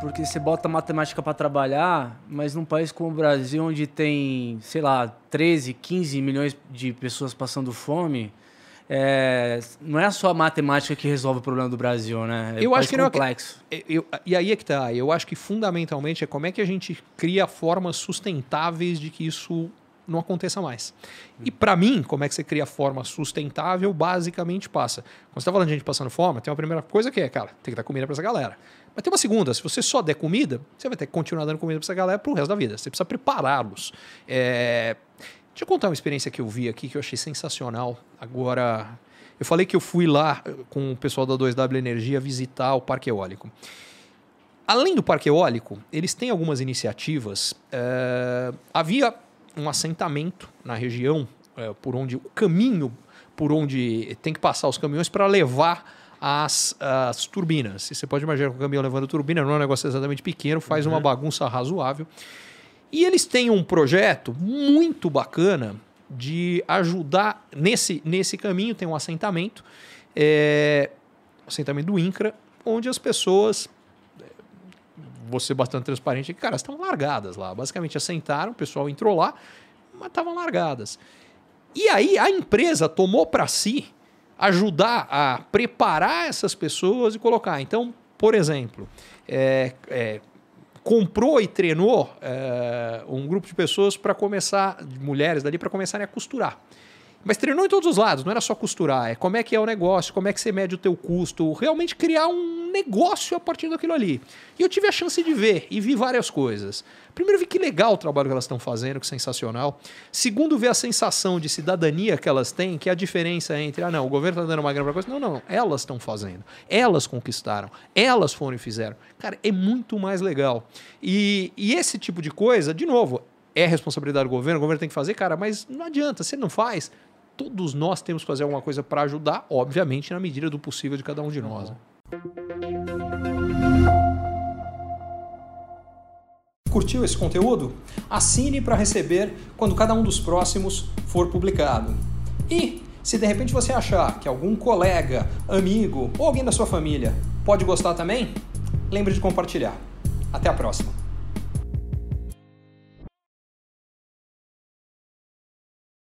Porque você bota matemática para trabalhar, mas num país como o Brasil, onde tem, sei lá, 13, 15 milhões de pessoas passando fome, é, não é só a matemática que resolve o problema do Brasil, né? É eu acho que complexo. não é, eu, e aí é que tá. Eu acho que fundamentalmente é como é que a gente cria formas sustentáveis de que isso não aconteça mais. E para mim, como é que você cria forma sustentável, basicamente passa. Quando você está falando de gente passando fome, tem uma primeira coisa que é, cara, tem que dar comida para essa galera. Mas tem uma segunda, se você só der comida, você vai ter que continuar dando comida para essa galera pro resto da vida. Você precisa prepará-los. É... Deixa eu contar uma experiência que eu vi aqui que eu achei sensacional. Agora, eu falei que eu fui lá com o pessoal da 2W Energia visitar o Parque Eólico. Além do Parque Eólico, eles têm algumas iniciativas. É... Havia um assentamento na região é, por onde o caminho por onde tem que passar os caminhões para levar as, as turbinas. E você pode imaginar que o caminhão levando turbina não é um negócio exatamente pequeno, faz uhum. uma bagunça razoável. E eles têm um projeto muito bacana de ajudar nesse, nesse caminho, tem um assentamento, é, assentamento do INCRA, onde as pessoas vou ser bastante transparente, cara, estão largadas lá. Basicamente assentaram, o pessoal entrou lá, mas estavam largadas. E aí a empresa tomou para si ajudar a preparar essas pessoas e colocar. Então, por exemplo, é, é, comprou e treinou é, um grupo de pessoas para começar, mulheres dali, para começarem a costurar. Mas treinou em todos os lados, não era só costurar, é como é que é o negócio, como é que você mede o teu custo, realmente criar um negócio a partir daquilo ali. E eu tive a chance de ver e vi várias coisas. Primeiro, vi que legal o trabalho que elas estão fazendo, que sensacional. Segundo, ver a sensação de cidadania que elas têm, que é a diferença entre, ah, não, o governo está dando uma grana para coisa. Não, não, elas estão fazendo. Elas conquistaram. Elas foram e fizeram. Cara, é muito mais legal. E, e esse tipo de coisa, de novo, é responsabilidade do governo, o governo tem que fazer, cara, mas não adianta, se ele não faz, todos nós temos que fazer alguma coisa para ajudar, obviamente, na medida do possível de cada um de nós. Né? Curtiu esse conteúdo? Assine para receber quando cada um dos próximos for publicado. E se de repente você achar que algum colega, amigo ou alguém da sua família pode gostar também, lembre de compartilhar. Até a próxima!